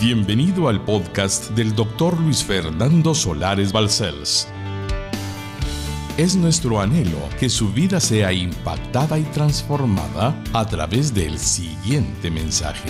Bienvenido al podcast del doctor Luis Fernando Solares Balcells. Es nuestro anhelo que su vida sea impactada y transformada a través del siguiente mensaje.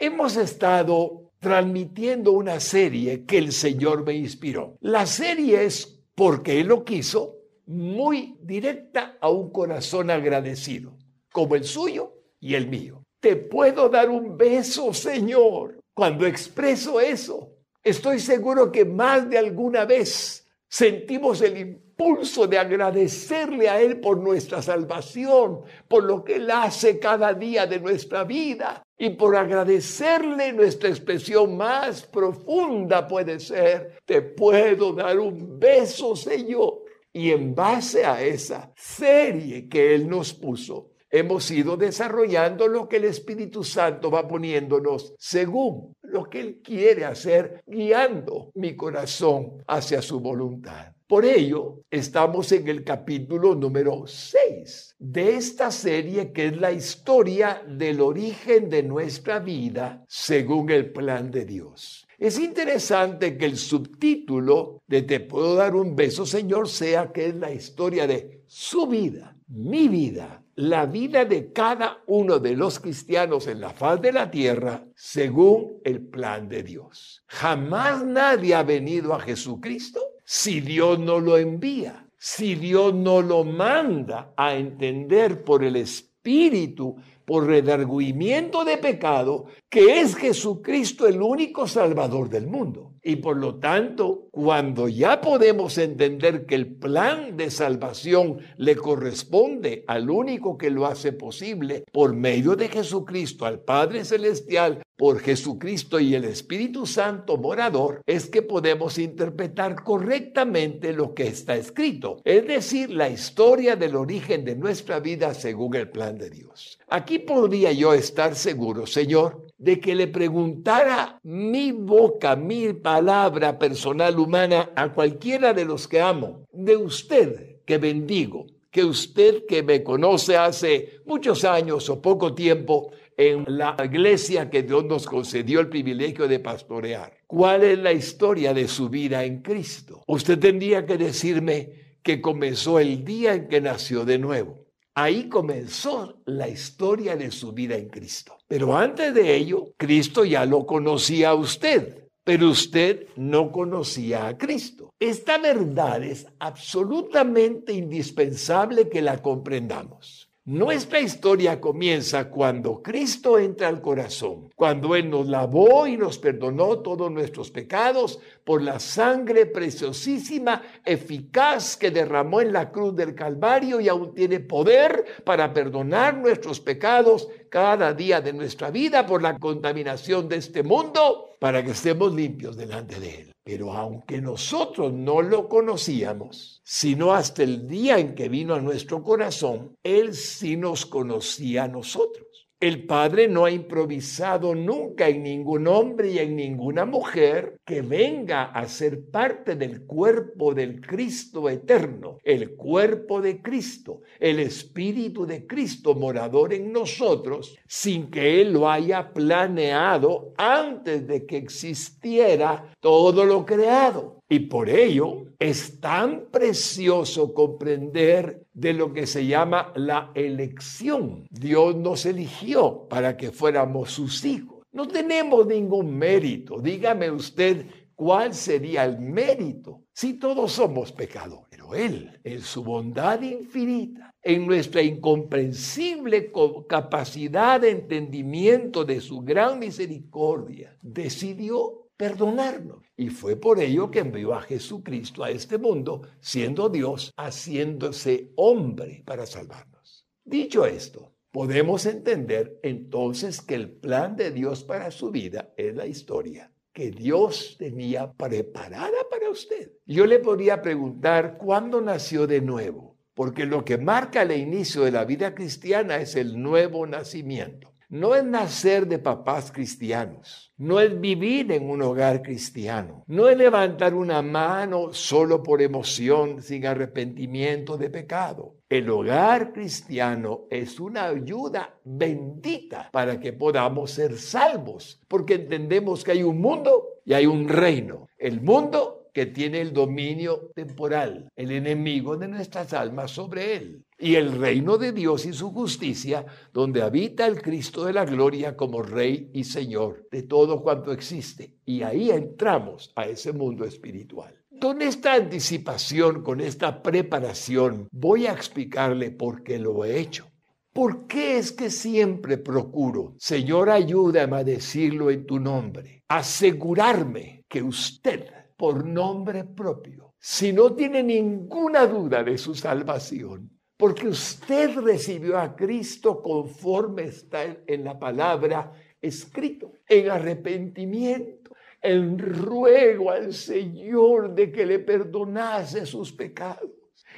Hemos estado transmitiendo una serie que el Señor me inspiró. La serie es porque Él lo quiso muy directa a un corazón agradecido, como el suyo y el mío. Te puedo dar un beso, Señor. Cuando expreso eso, estoy seguro que más de alguna vez sentimos el impulso de agradecerle a Él por nuestra salvación, por lo que Él hace cada día de nuestra vida y por agradecerle nuestra expresión más profunda puede ser, te puedo dar un beso, Señor. Y en base a esa serie que Él nos puso, hemos ido desarrollando lo que el Espíritu Santo va poniéndonos según lo que Él quiere hacer, guiando mi corazón hacia su voluntad. Por ello, estamos en el capítulo número 6 de esta serie que es la historia del origen de nuestra vida según el plan de Dios. Es interesante que el subtítulo de Te puedo dar un beso, Señor, sea que es la historia de su vida, mi vida, la vida de cada uno de los cristianos en la faz de la tierra según el plan de Dios. Jamás nadie ha venido a Jesucristo si Dios no lo envía, si Dios no lo manda a entender por el Espíritu por redarguimiento de pecado, que es Jesucristo el único Salvador del mundo. Y por lo tanto, cuando ya podemos entender que el plan de salvación le corresponde al único que lo hace posible, por medio de Jesucristo, al Padre Celestial, por Jesucristo y el Espíritu Santo morador, es que podemos interpretar correctamente lo que está escrito, es decir, la historia del origen de nuestra vida según el plan de Dios. Aquí podría yo estar seguro, Señor, de que le preguntara mi boca, mi palabra personal humana a cualquiera de los que amo, de usted que bendigo, que usted que me conoce hace muchos años o poco tiempo, en la iglesia que Dios nos concedió el privilegio de pastorear. ¿Cuál es la historia de su vida en Cristo? Usted tendría que decirme que comenzó el día en que nació de nuevo. Ahí comenzó la historia de su vida en Cristo. Pero antes de ello, Cristo ya lo conocía a usted, pero usted no conocía a Cristo. Esta verdad es absolutamente indispensable que la comprendamos. Nuestra historia comienza cuando Cristo entra al corazón, cuando Él nos lavó y nos perdonó todos nuestros pecados por la sangre preciosísima, eficaz que derramó en la cruz del Calvario y aún tiene poder para perdonar nuestros pecados cada día de nuestra vida por la contaminación de este mundo, para que estemos limpios delante de Él. Pero aunque nosotros no lo conocíamos, sino hasta el día en que vino a nuestro corazón, Él sí nos conocía a nosotros. El Padre no ha improvisado nunca en ningún hombre y en ninguna mujer que venga a ser parte del cuerpo del Cristo eterno, el cuerpo de Cristo, el Espíritu de Cristo morador en nosotros, sin que Él lo haya planeado antes de que existiera todo lo creado. Y por ello es tan precioso comprender de lo que se llama la elección. Dios nos eligió para que fuéramos sus hijos. No tenemos ningún mérito. Dígame usted cuál sería el mérito si todos somos pecadores. Pero Él, en su bondad infinita, en nuestra incomprensible capacidad de entendimiento de su gran misericordia, decidió perdonarnos. Y fue por ello que envió a Jesucristo a este mundo, siendo Dios, haciéndose hombre para salvarnos. Dicho esto, podemos entender entonces que el plan de Dios para su vida es la historia que Dios tenía preparada para usted. Yo le podría preguntar cuándo nació de nuevo, porque lo que marca el inicio de la vida cristiana es el nuevo nacimiento. No es nacer de papás cristianos, no es vivir en un hogar cristiano, no es levantar una mano solo por emoción sin arrepentimiento de pecado. El hogar cristiano es una ayuda bendita para que podamos ser salvos, porque entendemos que hay un mundo y hay un reino. El mundo que tiene el dominio temporal, el enemigo de nuestras almas sobre él. Y el reino de Dios y su justicia, donde habita el Cristo de la gloria como Rey y Señor de todo cuanto existe. Y ahí entramos a ese mundo espiritual. Con esta anticipación, con esta preparación, voy a explicarle por qué lo he hecho. ¿Por qué es que siempre procuro, Señor, ayúdame a decirlo en tu nombre, asegurarme que usted por nombre propio, si no tiene ninguna duda de su salvación, porque usted recibió a Cristo conforme está en la palabra escrito, en arrepentimiento, en ruego al Señor de que le perdonase sus pecados.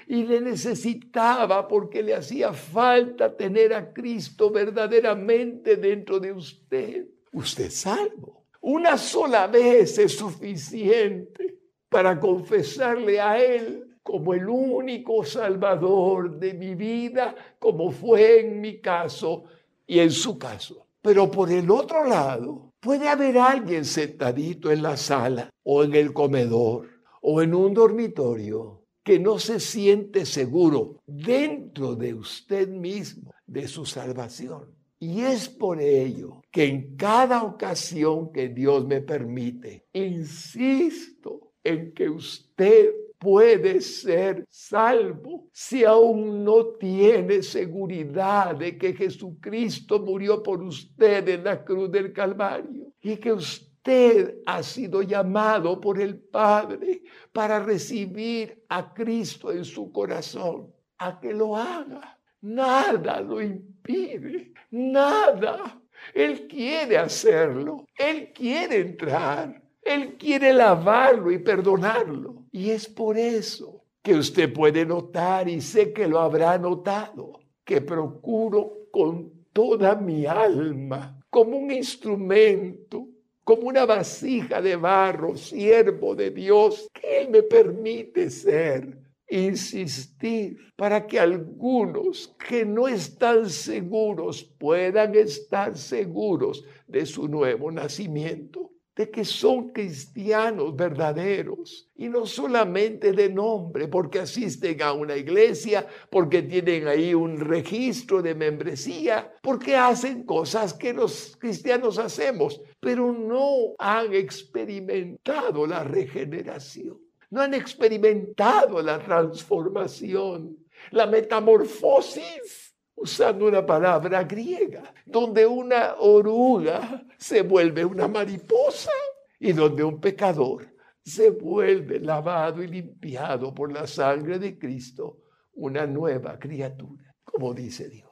Y le necesitaba porque le hacía falta tener a Cristo verdaderamente dentro de usted. Usted salvo. Una sola vez es suficiente para confesarle a Él como el único salvador de mi vida, como fue en mi caso y en su caso. Pero por el otro lado, puede haber alguien sentadito en la sala o en el comedor o en un dormitorio que no se siente seguro dentro de usted mismo de su salvación. Y es por ello que en cada ocasión que Dios me permite, insisto en que usted puede ser salvo si aún no tiene seguridad de que Jesucristo murió por usted en la cruz del Calvario y que usted ha sido llamado por el Padre para recibir a Cristo en su corazón, a que lo haga. Nada lo impide, nada. Él quiere hacerlo, Él quiere entrar, Él quiere lavarlo y perdonarlo. Y es por eso que usted puede notar, y sé que lo habrá notado, que procuro con toda mi alma, como un instrumento, como una vasija de barro, siervo de Dios, que Él me permite ser insistir para que algunos que no están seguros puedan estar seguros de su nuevo nacimiento, de que son cristianos verdaderos y no solamente de nombre, porque asisten a una iglesia, porque tienen ahí un registro de membresía, porque hacen cosas que los cristianos hacemos, pero no han experimentado la regeneración no han experimentado la transformación, la metamorfosis, usando una palabra griega, donde una oruga se vuelve una mariposa y donde un pecador se vuelve lavado y limpiado por la sangre de Cristo, una nueva criatura, como dice Dios.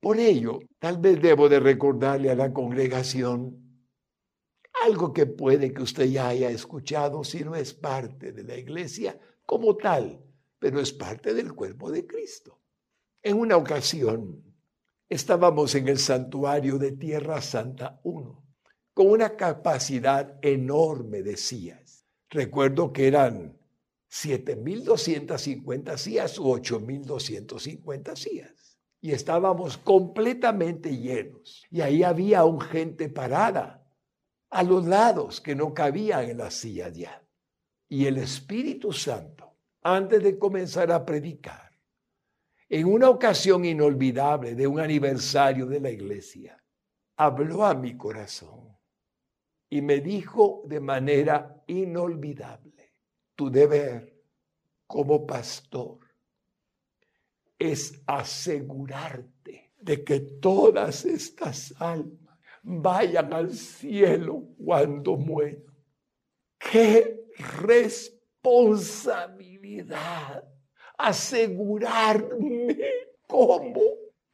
Por ello, tal vez debo de recordarle a la congregación algo que puede que usted ya haya escuchado si no es parte de la iglesia como tal, pero es parte del cuerpo de Cristo. En una ocasión estábamos en el santuario de Tierra Santa 1, con una capacidad enorme de sillas. Recuerdo que eran 7.250 sillas u 8.250 sillas. Y estábamos completamente llenos. Y ahí había un gente parada a los lados que no cabían en la silla ya. Y el Espíritu Santo, antes de comenzar a predicar, en una ocasión inolvidable de un aniversario de la iglesia, habló a mi corazón y me dijo de manera inolvidable, tu deber como pastor es asegurarte de que todas estas almas vayan al cielo cuando mueran. Qué responsabilidad asegurarme cómo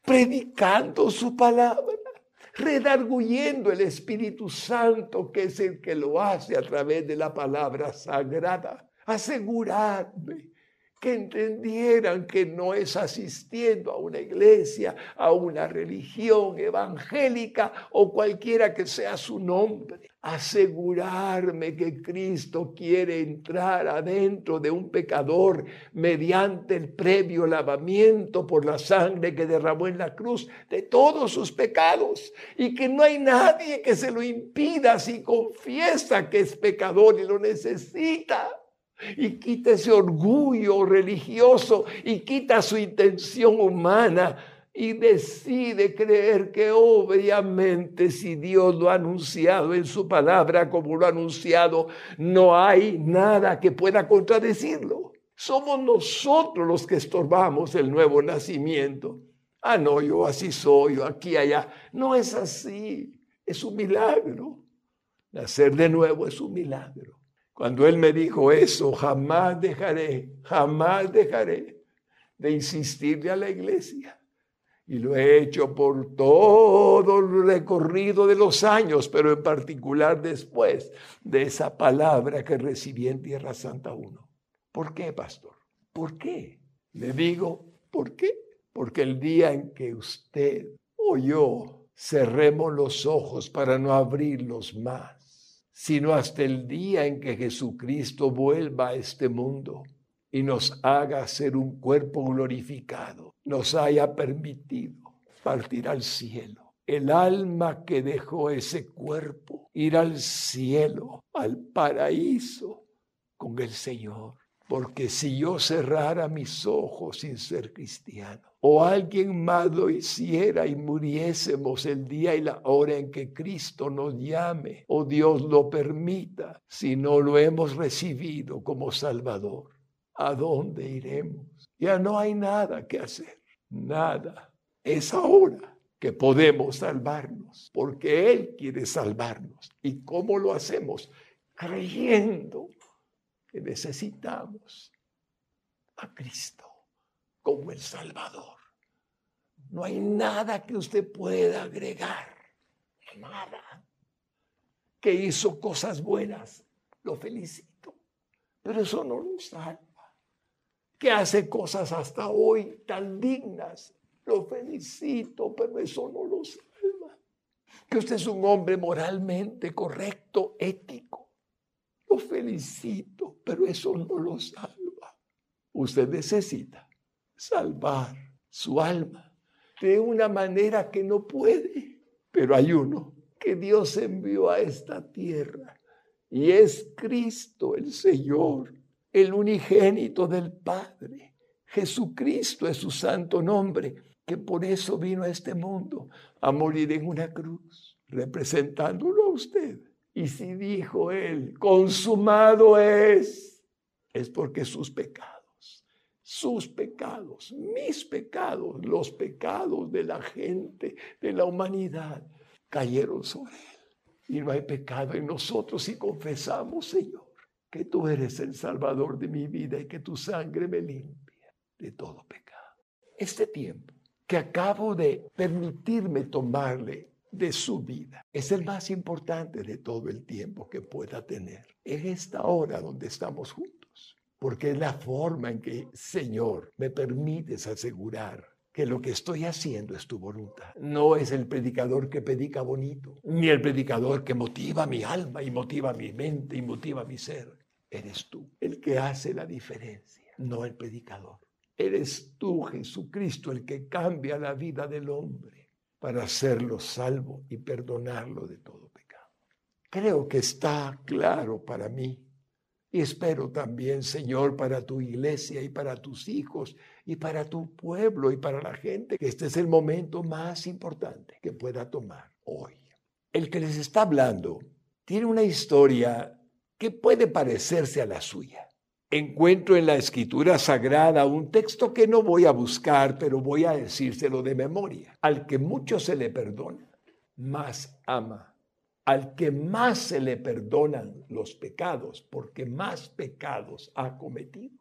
predicando su palabra, redarguyendo el Espíritu Santo que es el que lo hace a través de la palabra sagrada, asegurarme que entendieran que no es asistiendo a una iglesia, a una religión evangélica o cualquiera que sea su nombre. Asegurarme que Cristo quiere entrar adentro de un pecador mediante el previo lavamiento por la sangre que derramó en la cruz de todos sus pecados y que no hay nadie que se lo impida si confiesa que es pecador y lo necesita y quita ese orgullo religioso y quita su intención humana y decide creer que obviamente si Dios lo ha anunciado en su palabra como lo ha anunciado, no hay nada que pueda contradecirlo. Somos nosotros los que estorbamos el nuevo nacimiento. Ah, no, yo así soy, yo aquí, allá. No es así, es un milagro. Nacer de nuevo es un milagro. Cuando Él me dijo eso, jamás dejaré, jamás dejaré de insistirle a la iglesia. Y lo he hecho por todo el recorrido de los años, pero en particular después de esa palabra que recibí en Tierra Santa 1. ¿Por qué, pastor? ¿Por qué? Le digo, ¿por qué? Porque el día en que usted o yo cerremos los ojos para no abrirlos más, sino hasta el día en que Jesucristo vuelva a este mundo y nos haga ser un cuerpo glorificado, nos haya permitido partir al cielo. El alma que dejó ese cuerpo, ir al cielo, al paraíso con el Señor. Porque si yo cerrara mis ojos sin ser cristiano, o alguien más lo hiciera y muriésemos el día y la hora en que Cristo nos llame, o Dios lo permita, si no lo hemos recibido como Salvador, ¿a dónde iremos? Ya no hay nada que hacer, nada. Es ahora que podemos salvarnos, porque Él quiere salvarnos. ¿Y cómo lo hacemos? Creyendo necesitamos a Cristo como el Salvador. No hay nada que usted pueda agregar, nada. Que hizo cosas buenas, lo felicito, pero eso no lo salva. Que hace cosas hasta hoy tan dignas, lo felicito, pero eso no lo salva. Que usted es un hombre moralmente correcto, ético, lo felicito, pero eso no lo salva. Usted necesita salvar su alma de una manera que no puede, pero hay uno que Dios envió a esta tierra y es Cristo el Señor, el unigénito del Padre. Jesucristo es su santo nombre, que por eso vino a este mundo a morir en una cruz, representándolo a usted y si dijo él, consumado es, es porque sus pecados, sus pecados, mis pecados, los pecados de la gente, de la humanidad, cayeron sobre él. Y no hay pecado en nosotros si confesamos, Señor, que tú eres el Salvador de mi vida y que tu sangre me limpia de todo pecado. Este tiempo que acabo de permitirme tomarle de su vida. Es el más importante de todo el tiempo que pueda tener. En esta hora donde estamos juntos. Porque es la forma en que, Señor, me permites asegurar que lo que estoy haciendo es tu voluntad. No es el predicador que predica bonito, ni el predicador que motiva mi alma y motiva mi mente y motiva mi ser. Eres tú el que hace la diferencia, no el predicador. Eres tú, Jesucristo, el que cambia la vida del hombre para hacerlo salvo y perdonarlo de todo pecado. Creo que está claro para mí y espero también, Señor, para tu iglesia y para tus hijos y para tu pueblo y para la gente, que este es el momento más importante que pueda tomar hoy. El que les está hablando tiene una historia que puede parecerse a la suya encuentro en la escritura sagrada un texto que no voy a buscar, pero voy a decírselo de memoria. Al que mucho se le perdona, más ama. Al que más se le perdonan los pecados, porque más pecados ha cometido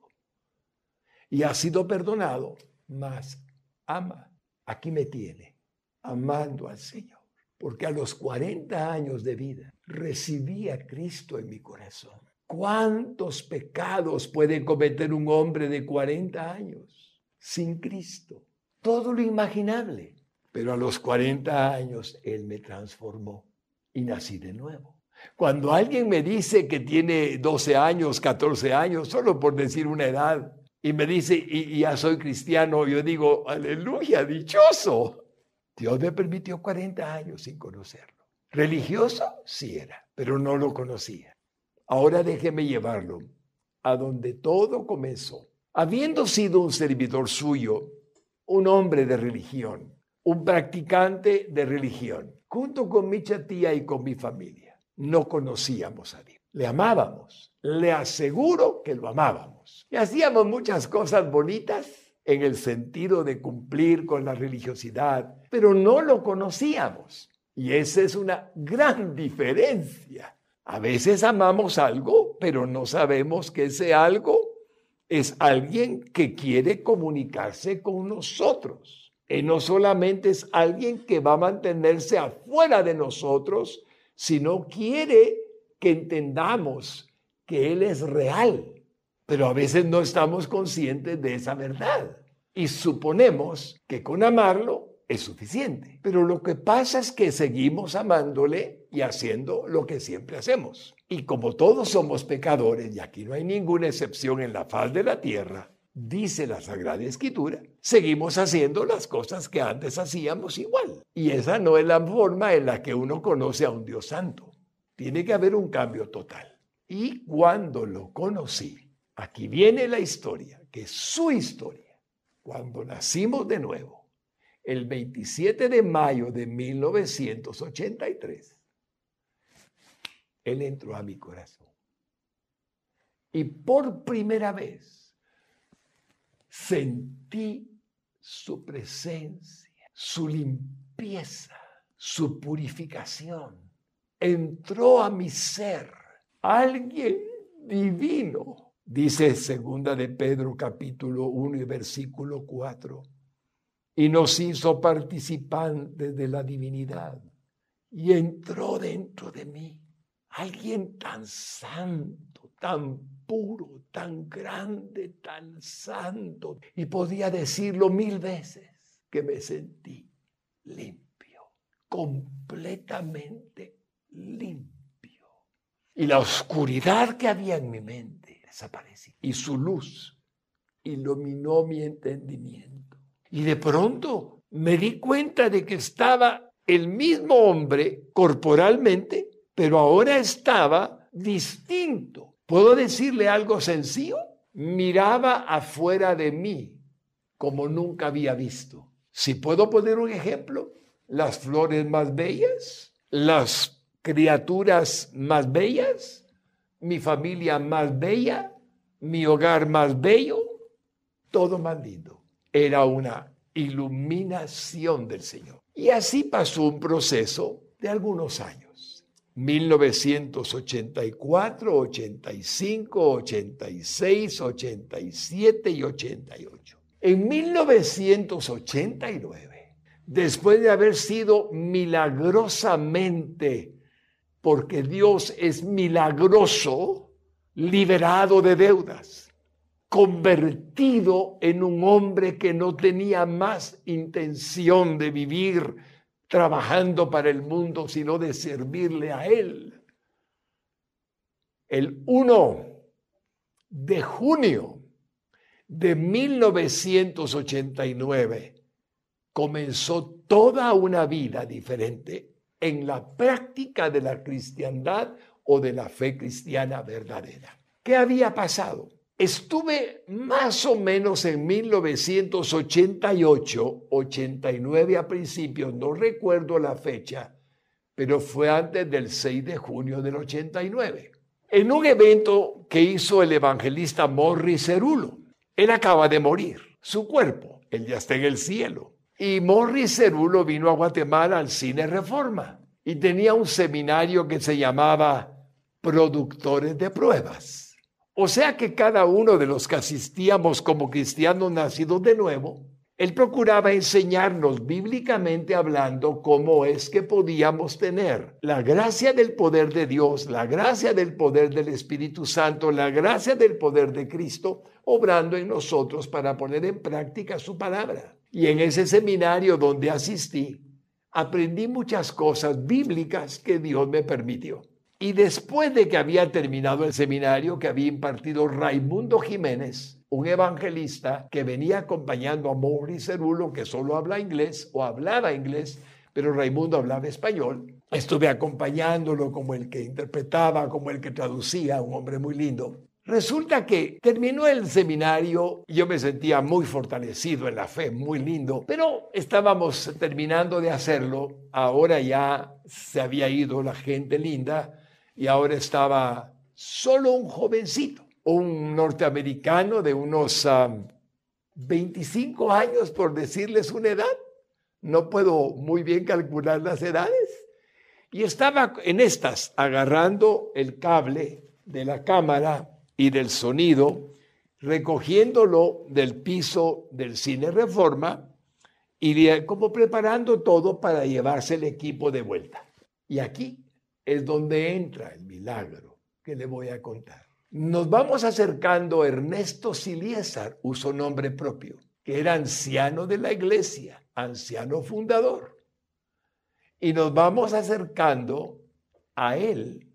y ha sido perdonado, más ama. Aquí me tiene, amando al Señor, porque a los 40 años de vida recibí a Cristo en mi corazón ¿Cuántos pecados puede cometer un hombre de 40 años sin Cristo? Todo lo imaginable. Pero a los 40 años Él me transformó y nací de nuevo. Cuando alguien me dice que tiene 12 años, 14 años, solo por decir una edad, y me dice, y, ya soy cristiano, yo digo, aleluya, dichoso. Dios me permitió 40 años sin conocerlo. Religioso, sí era, pero no lo conocía. Ahora déjeme llevarlo a donde todo comenzó. Habiendo sido un servidor suyo, un hombre de religión, un practicante de religión, junto con mi tía y con mi familia, no conocíamos a Dios. Le amábamos, le aseguro que lo amábamos. Y hacíamos muchas cosas bonitas en el sentido de cumplir con la religiosidad, pero no lo conocíamos. Y esa es una gran diferencia. A veces amamos algo, pero no sabemos que ese algo es alguien que quiere comunicarse con nosotros. Y no solamente es alguien que va a mantenerse afuera de nosotros, sino quiere que entendamos que Él es real. Pero a veces no estamos conscientes de esa verdad. Y suponemos que con amarlo es suficiente. Pero lo que pasa es que seguimos amándole y haciendo lo que siempre hacemos. Y como todos somos pecadores, y aquí no hay ninguna excepción en la faz de la tierra, dice la Sagrada Escritura, seguimos haciendo las cosas que antes hacíamos igual. Y esa no es la forma en la que uno conoce a un Dios santo. Tiene que haber un cambio total. Y cuando lo conocí, aquí viene la historia, que es su historia. Cuando nacimos de nuevo, el 27 de mayo de 1983, Él entró a mi corazón. Y por primera vez sentí su presencia, su limpieza, su purificación. Entró a mi ser alguien divino, dice segunda de Pedro capítulo 1 y versículo 4 y nos hizo participantes de la divinidad. Y entró dentro de mí alguien tan santo, tan puro, tan grande, tan santo. Y podía decirlo mil veces que me sentí limpio, completamente limpio. Y la oscuridad que había en mi mente desapareció. Y su luz iluminó mi entendimiento y de pronto me di cuenta de que estaba el mismo hombre corporalmente, pero ahora estaba distinto. ¿Puedo decirle algo sencillo? Miraba afuera de mí como nunca había visto. Si puedo poner un ejemplo, las flores más bellas, las criaturas más bellas, mi familia más bella, mi hogar más bello, todo más lindo era una iluminación del Señor. Y así pasó un proceso de algunos años. 1984, 85, 86, 87 y 88. En 1989, después de haber sido milagrosamente, porque Dios es milagroso, liberado de deudas, convertido en un hombre que no tenía más intención de vivir trabajando para el mundo, sino de servirle a Él. El 1 de junio de 1989 comenzó toda una vida diferente en la práctica de la cristiandad o de la fe cristiana verdadera. ¿Qué había pasado? Estuve más o menos en 1988, 89 a principios, no recuerdo la fecha, pero fue antes del 6 de junio del 89, en un evento que hizo el evangelista Morris Cerulo. Él acaba de morir, su cuerpo, él ya está en el cielo. Y Morris Cerulo vino a Guatemala al Cine Reforma y tenía un seminario que se llamaba Productores de Pruebas. O sea que cada uno de los que asistíamos como cristianos nacidos de nuevo, Él procuraba enseñarnos bíblicamente hablando cómo es que podíamos tener la gracia del poder de Dios, la gracia del poder del Espíritu Santo, la gracia del poder de Cristo, obrando en nosotros para poner en práctica su palabra. Y en ese seminario donde asistí, aprendí muchas cosas bíblicas que Dios me permitió. Y después de que había terminado el seminario que había impartido Raimundo Jiménez, un evangelista que venía acompañando a Maurice Cerulo, que solo habla inglés o hablaba inglés, pero Raimundo hablaba español. Estuve acompañándolo como el que interpretaba, como el que traducía, un hombre muy lindo. Resulta que terminó el seminario, yo me sentía muy fortalecido en la fe, muy lindo, pero estábamos terminando de hacerlo, ahora ya se había ido la gente linda y ahora estaba solo un jovencito un norteamericano de unos 25 años, por decirles una edad. No puedo muy bien calcular las edades. Y estaba en estas, agarrando el cable de la cámara y del sonido, recogiéndolo del piso del cine Reforma y como preparando todo para llevarse el equipo de vuelta. Y aquí es donde entra el milagro que le voy a contar. Nos vamos acercando a Ernesto Siliesar, uso nombre propio, que era anciano de la iglesia, anciano fundador. Y nos vamos acercando a él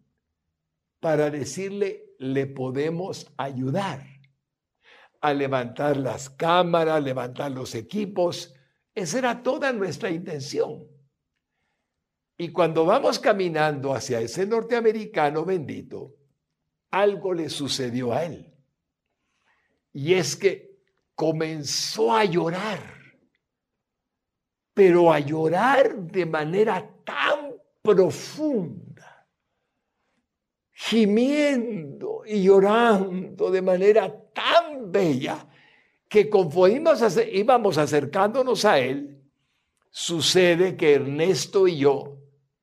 para decirle, le podemos ayudar a levantar las cámaras, levantar los equipos. Esa era toda nuestra intención. Y cuando vamos caminando hacia ese norteamericano bendito, algo le sucedió a él. Y es que comenzó a llorar, pero a llorar de manera tan profunda, gimiendo y llorando de manera tan bella, que conforme íbamos acercándonos a él, sucede que Ernesto y yo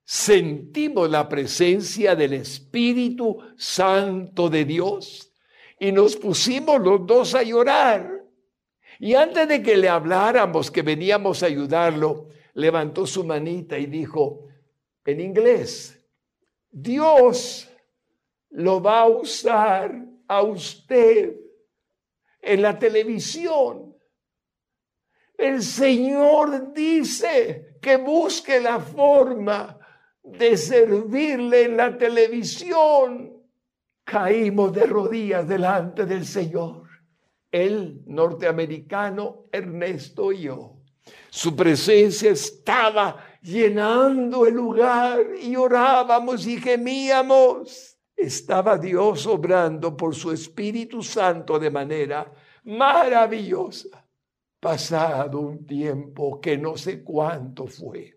sentimos la presencia del Espíritu Santo de Dios y nos pusimos los dos a llorar. Y antes de que le habláramos que veníamos a ayudarlo, levantó su manita y dijo en inglés, Dios lo va a usar a usted en la televisión. El Señor dice que busque la forma de servirle en la televisión, caímos de rodillas delante del Señor. El norteamericano Ernesto y yo. Su presencia estaba llenando el lugar y orábamos y gemíamos. Estaba Dios obrando por su Espíritu Santo de manera maravillosa. Pasado un tiempo que no sé cuánto fue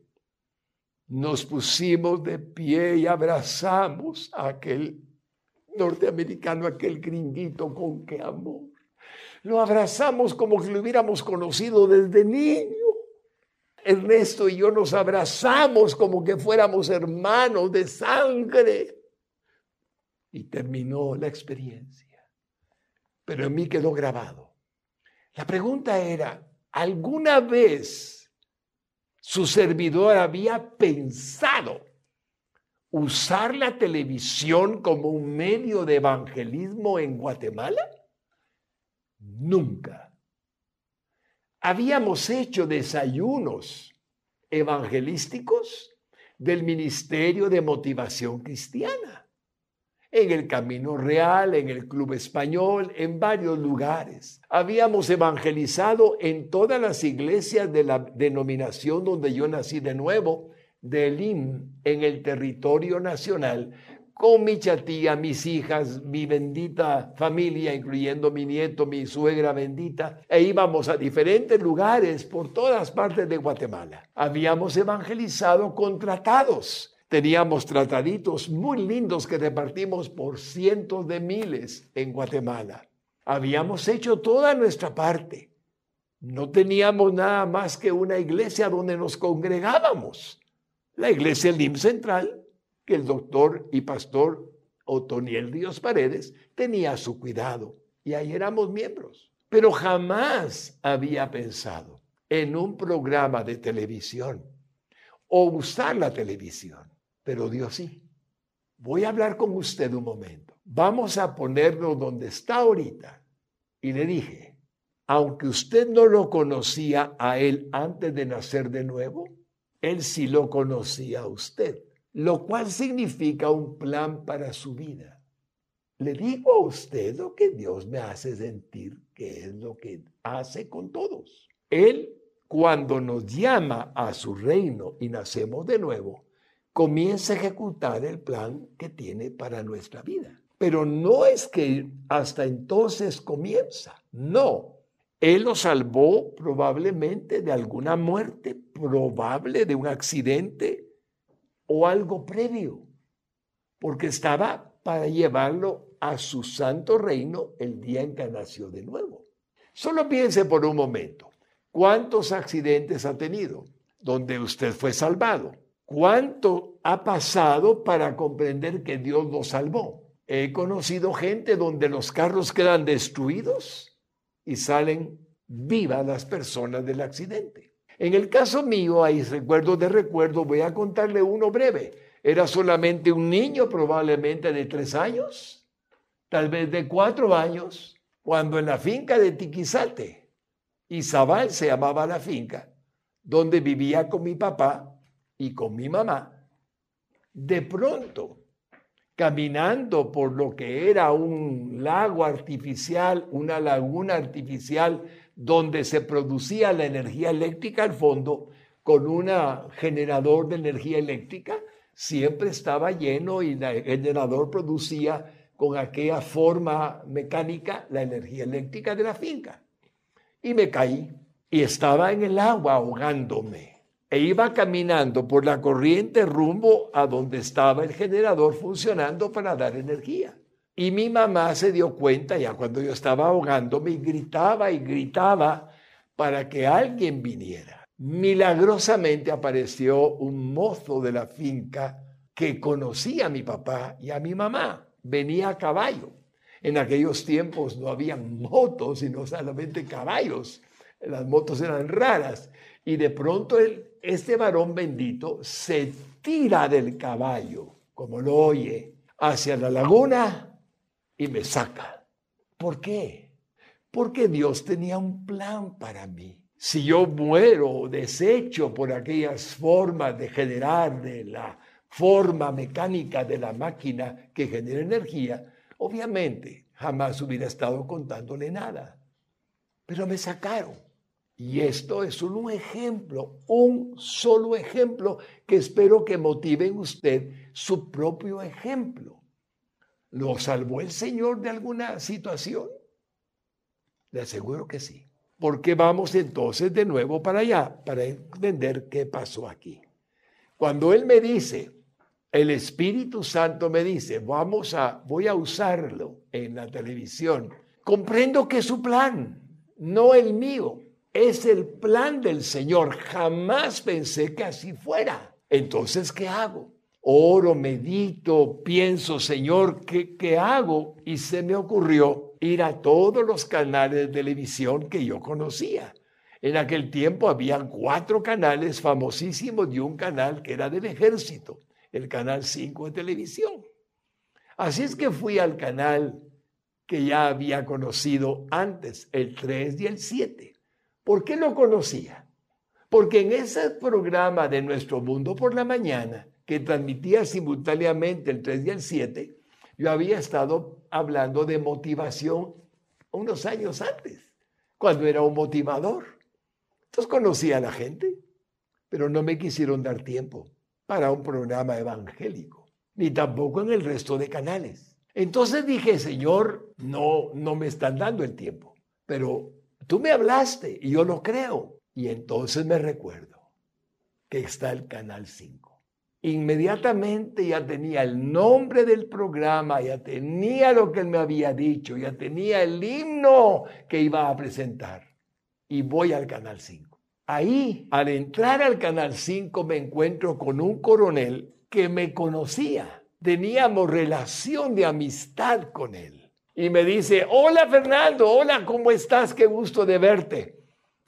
nos pusimos de pie y abrazamos a aquel norteamericano, aquel gringuito con qué amor. Lo abrazamos como que lo hubiéramos conocido desde niño. Ernesto y yo nos abrazamos como que fuéramos hermanos de sangre. Y terminó la experiencia. Pero en mí quedó grabado. La pregunta era, ¿alguna vez su servidor había pensado usar la televisión como un medio de evangelismo en Guatemala? Nunca. Habíamos hecho desayunos evangelísticos del Ministerio de Motivación Cristiana en el Camino Real, en el Club Español, en varios lugares. Habíamos evangelizado en todas las iglesias de la denominación donde yo nací de nuevo, de Elim, en el territorio nacional, con mi chatía, mis hijas, mi bendita familia, incluyendo mi nieto, mi suegra bendita, e íbamos a diferentes lugares por todas partes de Guatemala. Habíamos evangelizado con tratados Teníamos trataditos muy lindos que repartimos por cientos de miles en Guatemala. Habíamos hecho toda nuestra parte. No teníamos nada más que una iglesia donde nos congregábamos. La iglesia LIM Central, que el doctor y pastor Otoniel Dios Paredes tenía a su cuidado. Y ahí éramos miembros. Pero jamás había pensado en un programa de televisión o usar la televisión, pero Dios sí. Voy a hablar con usted un momento. Vamos a ponerlo donde está ahorita. Y le dije, aunque usted no lo conocía a él antes de nacer de nuevo, él sí lo conocía a usted, lo cual significa un plan para su vida. Le digo a usted lo que Dios me hace sentir que es lo que hace con todos. Él, cuando nos llama a su reino y nacemos de nuevo, comienza a ejecutar el plan que tiene para nuestra vida. Pero no es que hasta entonces comienza, no. Él lo salvó probablemente de alguna muerte, probable de un accidente o algo previo, porque estaba para llevarlo a su santo reino el día en que nació de nuevo. Solo piense por un momento, ¿cuántos accidentes ha tenido donde usted fue salvado? ¿Cuánto ha pasado para comprender que Dios lo salvó? He conocido gente donde los carros quedan destruidos y salen vivas las personas del accidente. En el caso mío, hay recuerdos de recuerdo, voy a contarle uno breve. Era solamente un niño, probablemente de tres años, tal vez de cuatro años, cuando en la finca de Tiquizate, Izabal se llamaba la finca, donde vivía con mi papá, y con mi mamá, de pronto, caminando por lo que era un lago artificial, una laguna artificial, donde se producía la energía eléctrica al fondo, con un generador de energía eléctrica, siempre estaba lleno y el generador producía con aquella forma mecánica la energía eléctrica de la finca. Y me caí y estaba en el agua ahogándome e iba caminando por la corriente rumbo a donde estaba el generador funcionando para dar energía. Y mi mamá se dio cuenta ya cuando yo estaba ahogándome y gritaba y gritaba para que alguien viniera. Milagrosamente apareció un mozo de la finca que conocía a mi papá y a mi mamá. Venía a caballo. En aquellos tiempos no había motos, sino solamente caballos. Las motos eran raras. Y de pronto él este varón bendito se tira del caballo, como lo oye, hacia la laguna y me saca. ¿Por qué? Porque Dios tenía un plan para mí. Si yo muero o desecho por aquellas formas de generar de la forma mecánica de la máquina que genera energía, obviamente jamás hubiera estado contándole nada. Pero me sacaron. Y esto es un ejemplo, un solo ejemplo que espero que motive en usted su propio ejemplo. ¿Lo salvó el Señor de alguna situación? Le aseguro que sí. Porque vamos entonces de nuevo para allá para entender qué pasó aquí. Cuando Él me dice, el Espíritu Santo me dice, vamos a, voy a usarlo en la televisión, comprendo que es su plan, no el mío es el plan del Señor. Jamás pensé que así fuera. Entonces, ¿qué hago? Oro, medito, pienso, Señor, ¿qué, ¿qué, hago? Y se me ocurrió ir a todos los canales de televisión que yo conocía. En aquel tiempo había cuatro canales famosísimos y un canal que era del ejército, el canal 5 de televisión. Así es que fui al canal que ya había conocido antes, el 3 y el 7. ¿Por qué lo conocía? Porque en ese programa de Nuestro Mundo por la Mañana, que transmitía simultáneamente el 3 y el 7, yo había estado hablando de motivación unos años antes, cuando era un motivador. Entonces conocía a la gente, pero no me quisieron dar tiempo para un programa evangélico, ni tampoco en el resto de canales. Entonces dije, Señor, no, no me están dando el tiempo, pero Tú me hablaste y yo lo creo. Y entonces me recuerdo que está el Canal 5. Inmediatamente ya tenía el nombre del programa, ya tenía lo que él me había dicho, ya tenía el himno que iba a presentar. Y voy al Canal 5. Ahí, al entrar al Canal 5, me encuentro con un coronel que me conocía. Teníamos relación de amistad con él y me dice, hola Fernando, hola, ¿cómo estás? Qué gusto de verte.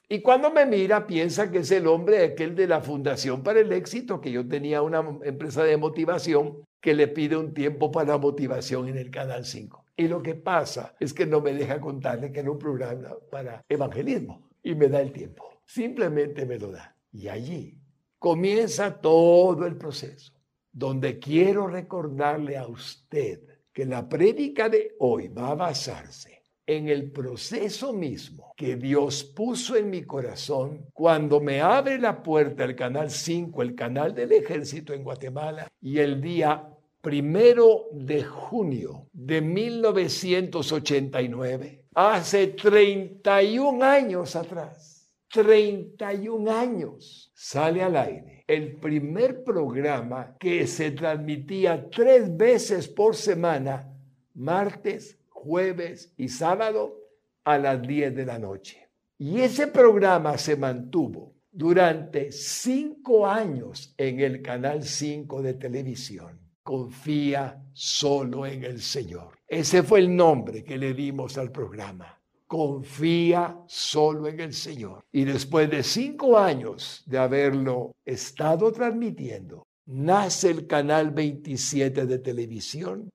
Y cuando me mira, piensa que es el hombre aquel de la Fundación para el Éxito, que yo tenía una empresa de motivación que le pide un tiempo para motivación en el Canal 5. Y lo que pasa es que no me deja contarle que era un programa para evangelismo y me da el tiempo. Simplemente me lo da. Y allí comienza todo el proceso, donde quiero recordarle a usted que la prédica de hoy va a basarse en el proceso mismo que Dios puso en mi corazón cuando me abre la puerta el Canal 5, el canal del ejército en Guatemala, y el día primero de junio de 1989, hace 31 años atrás, 31 años, sale al aire el primer programa que se transmitía tres veces por semana, martes, jueves y sábado a las 10 de la noche. Y ese programa se mantuvo durante cinco años en el Canal 5 de televisión. Confía solo en el Señor. Ese fue el nombre que le dimos al programa. Confía solo en el Señor. Y después de cinco años de haberlo estado transmitiendo, nace el Canal 27 de televisión.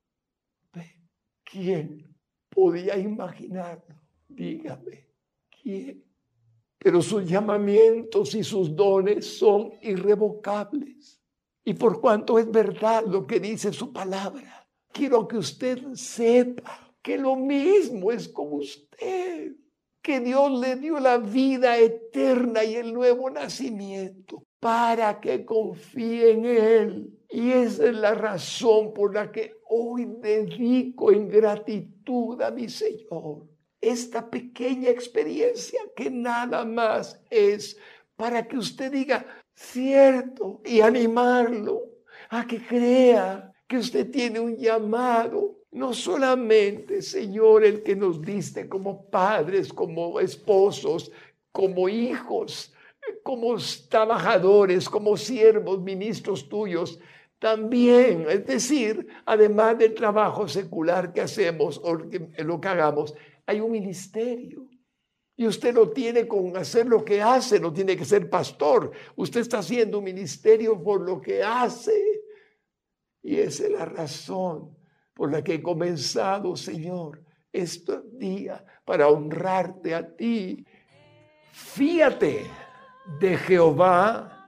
¿Quién podía imaginarlo. Dígame, ¿quién? Pero sus llamamientos y sus dones son irrevocables. Y por cuanto es verdad lo que dice su palabra, quiero que usted sepa que lo mismo es con usted, que Dios le dio la vida eterna y el nuevo nacimiento para que confíe en Él. Y esa es la razón por la que hoy dedico en gratitud a mi Señor esta pequeña experiencia que nada más es para que usted diga cierto y animarlo a que crea que usted tiene un llamado, no solamente, Señor, el que nos diste como padres, como esposos, como hijos, como trabajadores, como siervos, ministros tuyos, también, es decir, además del trabajo secular que hacemos o lo que hagamos, hay un ministerio. Y usted lo tiene con hacer lo que hace, no tiene que ser pastor. Usted está haciendo un ministerio por lo que hace. Y esa es la razón por la que he comenzado, Señor, este día para honrarte a ti. Fíate de Jehová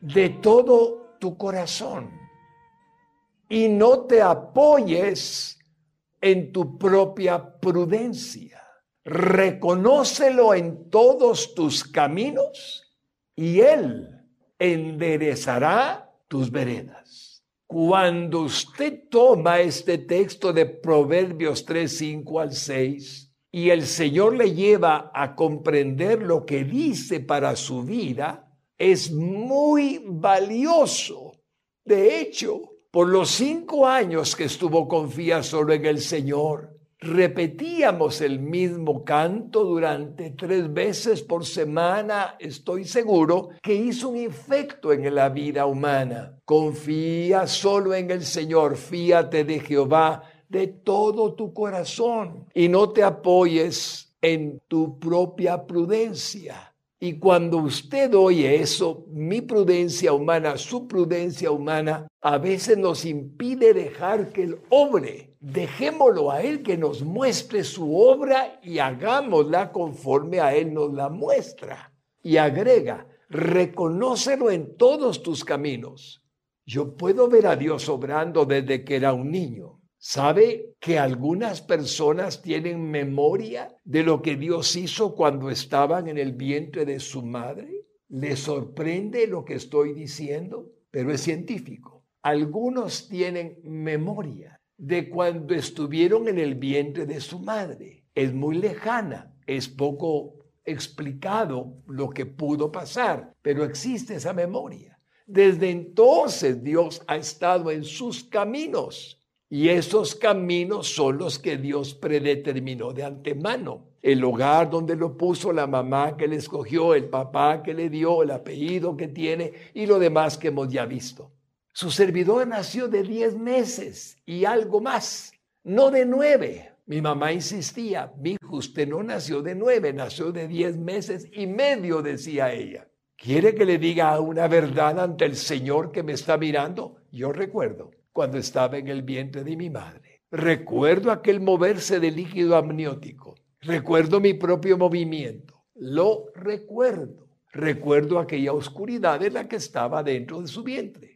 de todo tu corazón y no te apoyes en tu propia prudencia. Reconócelo en todos tus caminos y Él enderezará tus veredas. Cuando usted toma este texto de Proverbios 3, 5 al 6 y el Señor le lleva a comprender lo que dice para su vida, es muy valioso. De hecho, por los cinco años que estuvo confía solo en el Señor, repetíamos el mismo canto durante tres veces por semana, estoy seguro que hizo un efecto en la vida humana. Confía solo en el Señor, fíate de Jehová de todo tu corazón y no te apoyes en tu propia prudencia y cuando usted oye eso, mi prudencia humana, su prudencia humana, a veces nos impide dejar que Él obre. Dejémoslo a Él que nos muestre su obra y hagámosla conforme a Él nos la muestra. Y agrega, reconócelo en todos tus caminos. Yo puedo ver a Dios obrando desde que era un niño. ¿Sabe que algunas personas tienen memoria de lo que Dios hizo cuando estaban en el vientre de su madre? ¿Le sorprende lo que estoy diciendo? Pero es científico. Algunos tienen memoria de cuando estuvieron en el vientre de su madre. Es muy lejana, es poco explicado lo que pudo pasar, pero existe esa memoria. Desde entonces Dios ha estado en sus caminos y esos caminos son los que Dios predeterminó de antemano. El hogar donde lo puso, la mamá que le escogió, el papá que le dio, el apellido que tiene y lo demás que hemos ya visto. Su servidor nació de diez meses y algo más, no de nueve. Mi mamá insistía, mi hijo, usted no nació de nueve, nació de diez meses y medio, decía ella. ¿Quiere que le diga una verdad ante el Señor que me está mirando? Yo recuerdo cuando estaba en el vientre de mi madre. Recuerdo aquel moverse de líquido amniótico. Recuerdo mi propio movimiento. Lo recuerdo. Recuerdo aquella oscuridad en la que estaba dentro de su vientre.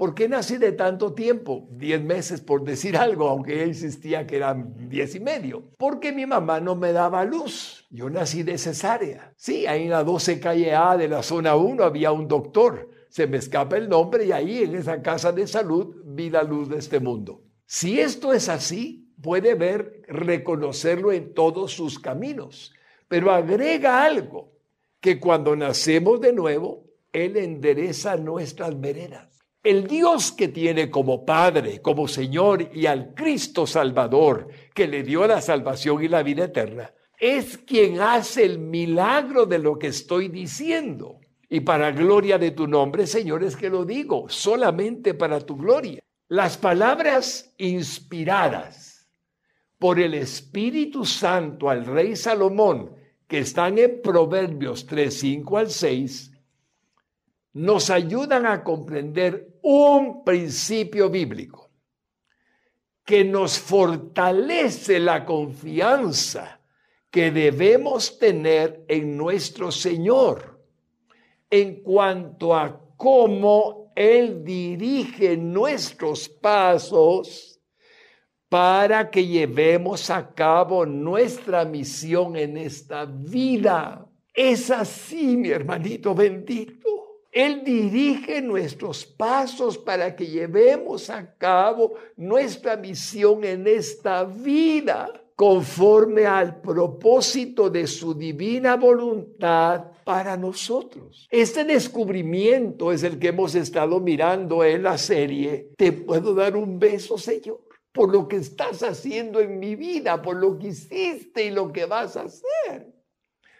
¿Por qué nací de tanto tiempo? Diez meses por decir algo, aunque ella insistía que eran diez y medio. Porque mi mamá no me daba luz. Yo nací de cesárea. Sí, ahí en la 12 calle A de la zona 1 había un doctor. Se me escapa el nombre y ahí en esa casa de salud vi la luz de este mundo. Si esto es así, puede ver, reconocerlo en todos sus caminos. Pero agrega algo, que cuando nacemos de nuevo, Él endereza nuestras veredas. El Dios que tiene como Padre, como Señor y al Cristo Salvador, que le dio la salvación y la vida eterna, es quien hace el milagro de lo que estoy diciendo. Y para gloria de tu nombre, Señor, es que lo digo, solamente para tu gloria. Las palabras inspiradas por el Espíritu Santo al rey Salomón, que están en Proverbios 3, 5 al 6, nos ayudan a comprender un principio bíblico que nos fortalece la confianza que debemos tener en nuestro Señor en cuanto a cómo Él dirige nuestros pasos para que llevemos a cabo nuestra misión en esta vida. Es así, mi hermanito bendito. Él dirige nuestros pasos para que llevemos a cabo nuestra misión en esta vida conforme al propósito de su divina voluntad para nosotros. Este descubrimiento es el que hemos estado mirando en la serie. Te puedo dar un beso, Señor, por lo que estás haciendo en mi vida, por lo que hiciste y lo que vas a hacer.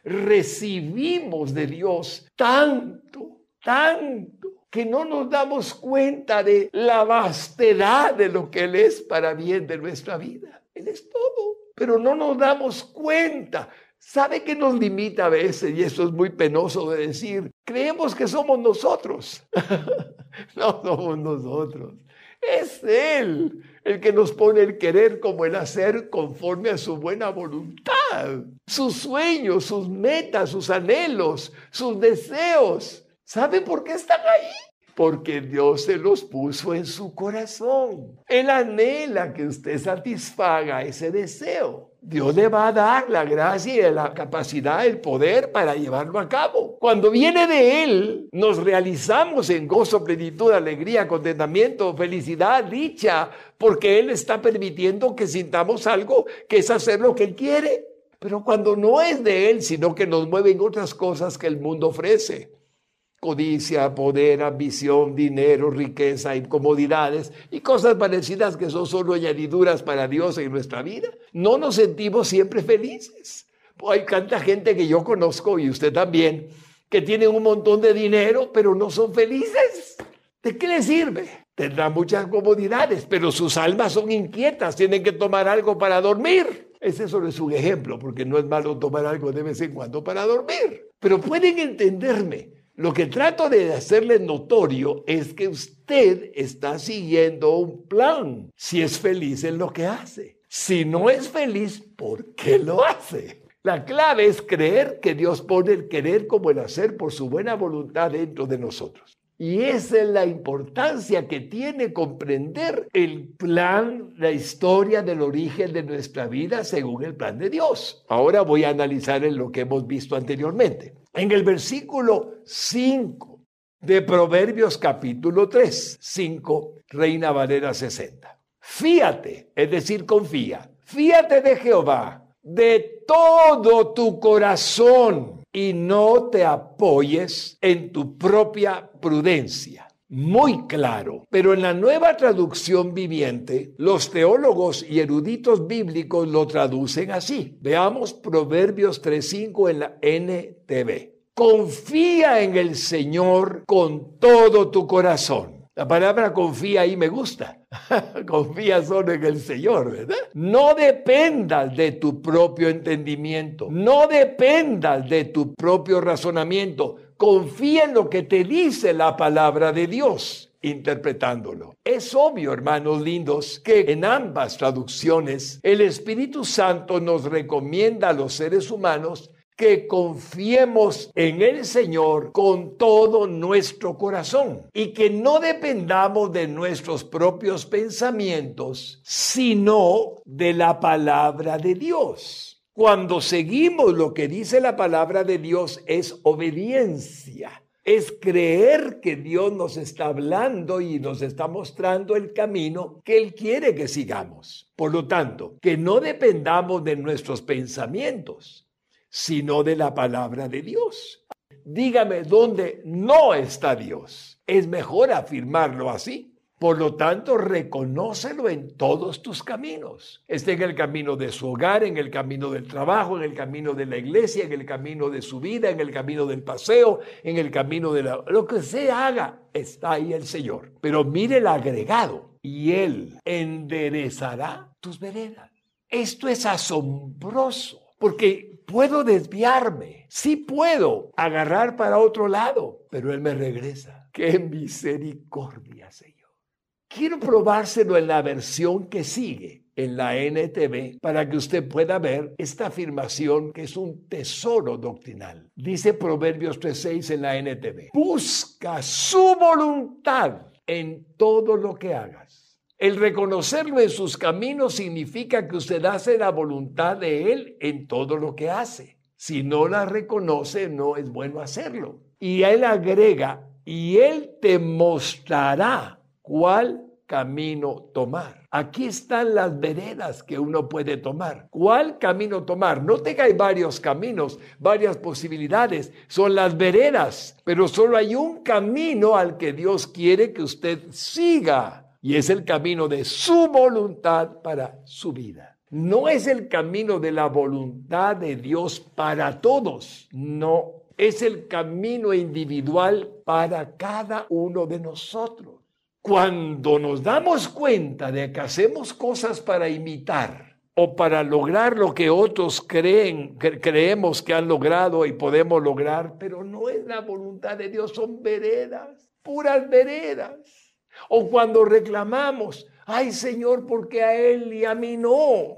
Recibimos de Dios tanto tanto que no nos damos cuenta de la vastedad de lo que Él es para bien de nuestra vida. Él es todo, pero no nos damos cuenta. ¿Sabe que nos limita a veces? Y eso es muy penoso de decir. Creemos que somos nosotros. no somos nosotros. Es Él el que nos pone el querer como el hacer conforme a su buena voluntad. Sus sueños, sus metas, sus anhelos, sus deseos ¿Sabe por qué están ahí? Porque Dios se los puso en su corazón. Él anhela que usted satisfaga ese deseo. Dios le va a dar la gracia y la capacidad, el poder para llevarlo a cabo. Cuando viene de Él, nos realizamos en gozo, plenitud, alegría, contentamiento, felicidad, dicha, porque Él está permitiendo que sintamos algo que es hacer lo que Él quiere. Pero cuando no es de Él, sino que nos mueven otras cosas que el mundo ofrece, codicia, poder, ambición, dinero, riqueza, incomodidades y cosas parecidas que son solo añadiduras para Dios en nuestra vida, no nos sentimos siempre felices. Hay tanta gente que yo conozco y usted también, que tienen un montón de dinero, pero no son felices. ¿De qué les sirve? Tendrán muchas comodidades, pero sus almas son inquietas, tienen que tomar algo para dormir. Ese solo es un ejemplo, porque no es malo tomar algo de vez en cuando para dormir. Pero pueden entenderme lo que trato de hacerle notorio es que usted está siguiendo un plan, si es feliz en lo que hace. Si no es feliz, ¿por qué lo hace? La clave es creer que Dios pone el querer como el hacer por su buena voluntad dentro de nosotros. Y esa es la importancia que tiene comprender el plan, la historia del origen de nuestra vida según el plan de Dios. Ahora voy a analizar en lo que hemos visto anteriormente. En el versículo 5 de Proverbios capítulo 3, 5, Reina Valera 60. Fíate, es decir, confía. Fíate de Jehová de todo tu corazón y no te apoyes en tu propia prudencia muy claro. Pero en la nueva traducción viviente, los teólogos y eruditos bíblicos lo traducen así. Veamos Proverbios 3.5 en la NTV. Confía en el Señor con todo tu corazón. La palabra confía ahí me gusta. confía solo en el Señor, ¿verdad? No dependas de tu propio entendimiento. No dependas de tu propio razonamiento. Confía en lo que te dice la palabra de Dios interpretándolo. Es obvio, hermanos lindos, que en ambas traducciones el Espíritu Santo nos recomienda a los seres humanos que confiemos en el Señor con todo nuestro corazón y que no dependamos de nuestros propios pensamientos, sino de la palabra de Dios. Cuando seguimos lo que dice la palabra de Dios es obediencia. Es creer que Dios nos está hablando y nos está mostrando el camino que Él quiere que sigamos. Por lo tanto, que no dependamos de nuestros pensamientos, sino de la palabra de Dios. Dígame dónde no está Dios. Es mejor afirmarlo así. Por lo tanto, reconócelo en todos tus caminos. Esté en el camino de su hogar, en el camino del trabajo, en el camino de la iglesia, en el camino de su vida, en el camino del paseo, en el camino de la... Lo que se haga, está ahí el Señor. Pero mire el agregado. Y Él enderezará tus veredas. Esto es asombroso. Porque puedo desviarme, sí puedo agarrar para otro lado, pero Él me regresa. ¡Qué misericordia, Señor! Quiero probárselo en la versión que sigue, en la NTV, para que usted pueda ver esta afirmación que es un tesoro doctrinal. Dice Proverbios 3.6 en la NTV. Busca su voluntad en todo lo que hagas el reconocerlo en sus caminos significa que usted hace la voluntad de Él en todo lo que hace. Si no la reconoce, no es bueno hacerlo. Y Él agrega, y Él te mostrará cuál camino tomar. Aquí están las veredas que uno puede tomar. ¿Cuál camino tomar? No hay varios caminos, varias posibilidades. Son las veredas, pero solo hay un camino al que Dios quiere que usted siga y es el camino de su voluntad para su vida. No es el camino de la voluntad de Dios para todos, no, es el camino individual para cada uno de nosotros. Cuando nos damos cuenta de que hacemos cosas para imitar o para lograr lo que otros creen, creemos que han logrado y podemos lograr, pero no es la voluntad de Dios, son veredas, puras veredas. O cuando reclamamos, ay Señor, porque a Él y a mí no.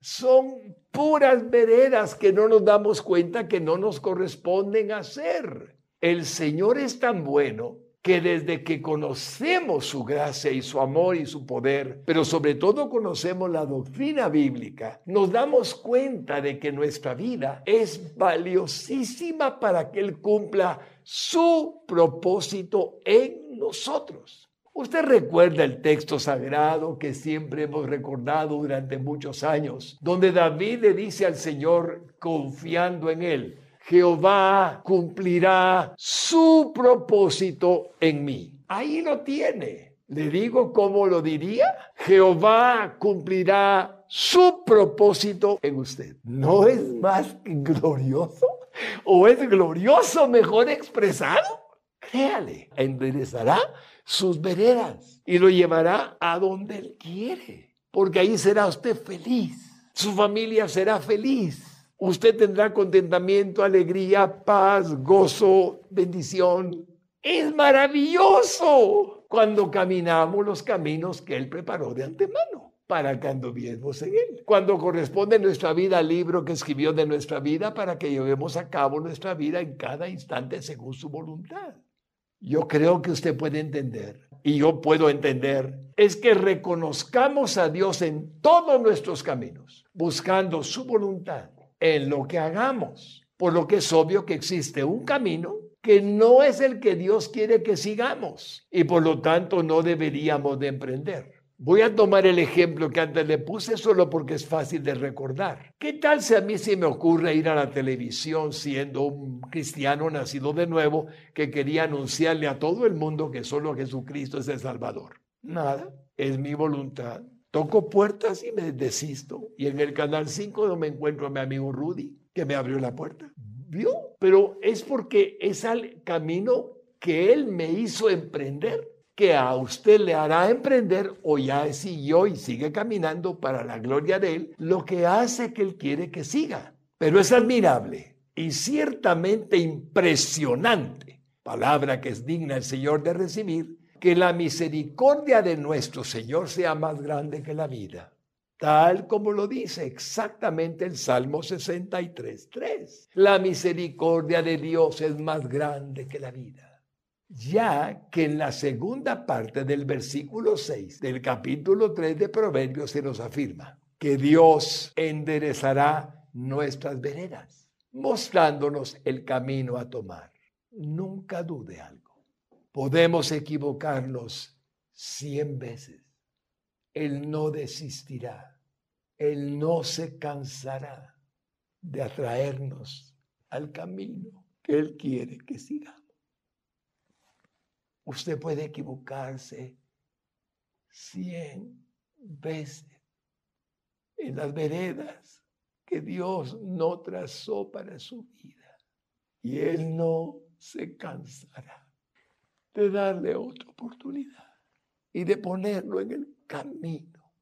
Son puras veredas que no nos damos cuenta que no nos corresponden hacer. El Señor es tan bueno que desde que conocemos su gracia y su amor y su poder, pero sobre todo conocemos la doctrina bíblica, nos damos cuenta de que nuestra vida es valiosísima para que Él cumpla su propósito en nosotros. Usted recuerda el texto sagrado que siempre hemos recordado durante muchos años, donde David le dice al Señor, confiando en él, Jehová cumplirá su propósito en mí. Ahí lo tiene. Le digo cómo lo diría. Jehová cumplirá su propósito en usted. ¿No es más glorioso? ¿O es glorioso mejor expresado? Créale, enderezará sus veredas y lo llevará a donde Él quiere, porque ahí será usted feliz, su familia será feliz, usted tendrá contentamiento, alegría, paz, gozo, bendición. Es maravilloso cuando caminamos los caminos que Él preparó de antemano para que anduviésemos en Él. Cuando corresponde nuestra vida al libro que escribió de nuestra vida para que llevemos a cabo nuestra vida en cada instante según su voluntad yo creo que usted puede entender, y yo puedo entender, es que reconozcamos a Dios en todos nuestros caminos, buscando su voluntad en lo que hagamos, por lo que es obvio que existe un camino que no es el que Dios quiere que sigamos y por lo tanto no deberíamos de emprender. Voy a tomar el ejemplo que antes le puse solo porque es fácil de recordar. ¿Qué tal si a mí se me ocurre ir a la televisión siendo un cristiano nacido de nuevo que quería anunciarle a todo el mundo que solo Jesucristo es el Salvador? Nada, es mi voluntad. Toco puertas y me desisto. Y en el Canal 5 no me encuentro a mi amigo Rudy, que me abrió la puerta. ¿Vio? Pero es porque es al camino que él me hizo emprender que a usted le hará emprender o ya siguió y sigue caminando para la gloria de Él, lo que hace que Él quiere que siga. Pero es admirable y ciertamente impresionante, palabra que es digna el Señor de recibir, que la misericordia de nuestro Señor sea más grande que la vida tal como lo dice exactamente el Salmo 63.3. La misericordia de Dios es más grande que la vida. Ya que en la segunda parte del versículo 6 del capítulo 3 de Proverbios se nos afirma que Dios enderezará nuestras veredas, mostrándonos el camino a tomar. Nunca dude algo. Podemos equivocarnos cien veces. Él no desistirá él no se cansará de atraernos al camino que Él quiere que sigamos. Usted puede equivocarse cien veces en las veredas que Dios no trazó para su vida. Y Él no se cansará de darle otra oportunidad y de ponerlo en el camino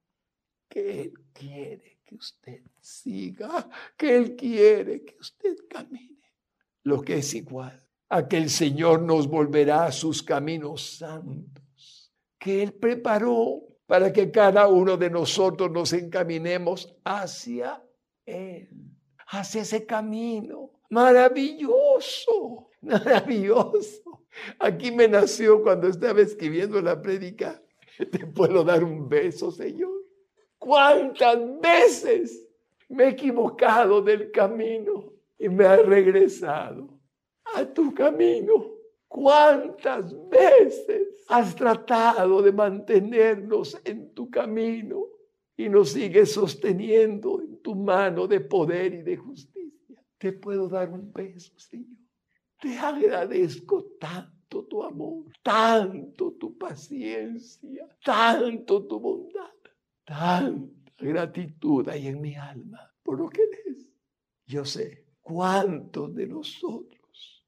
que Él quiere que usted siga, que Él quiere que usted camine. Lo que es igual a que el Señor nos volverá a sus caminos santos, que Él preparó para que cada uno de nosotros nos encaminemos hacia Él, hacia ese camino maravilloso, maravilloso. Aquí me nació cuando estaba escribiendo la prédica. Te puedo dar un beso, Señor. ¿Cuántas veces me he equivocado del camino y me he regresado a tu camino? ¿Cuántas veces has tratado de mantenernos en tu camino y nos sigues sosteniendo en tu mano de poder y de justicia? Te puedo dar un beso, Señor. Te agradezco tanto tu amor, tanto tu paciencia, tanto tu bondad tanta gratitud hay en mi alma por lo que eres. Yo sé cuántos de nosotros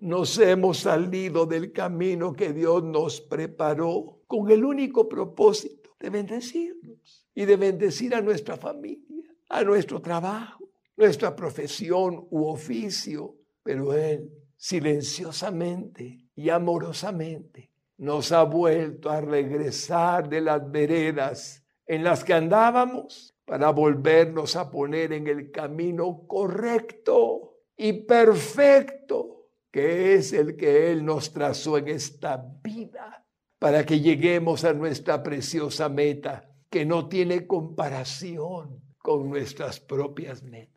nos hemos salido del camino que Dios nos preparó con el único propósito de bendecirnos y de bendecir a nuestra familia, a nuestro trabajo, nuestra profesión u oficio. Pero Él silenciosamente y amorosamente nos ha vuelto a regresar de las veredas en las que andábamos para volvernos a poner en el camino correcto y perfecto, que es el que Él nos trazó en esta vida, para que lleguemos a nuestra preciosa meta, que no tiene comparación con nuestras propias metas.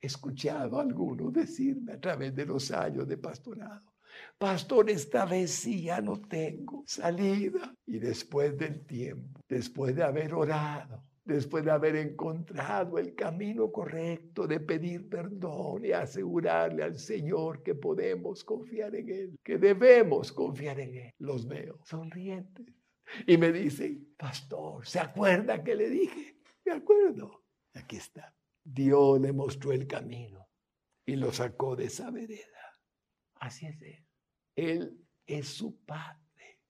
Escuchado a algunos decirme a través de los años de pastorado, Pastor, esta vez ya no tengo salida. Y después del tiempo, después de haber orado, después de haber encontrado el camino correcto de pedir perdón y asegurarle al Señor que podemos confiar en Él, que debemos confiar en Él, los veo sonrientes. Y me dicen, pastor, ¿se acuerda que le dije? Me acuerdo. Aquí está. Dios le mostró el camino y lo sacó de esa vereda. Así es Él. Él es su Padre.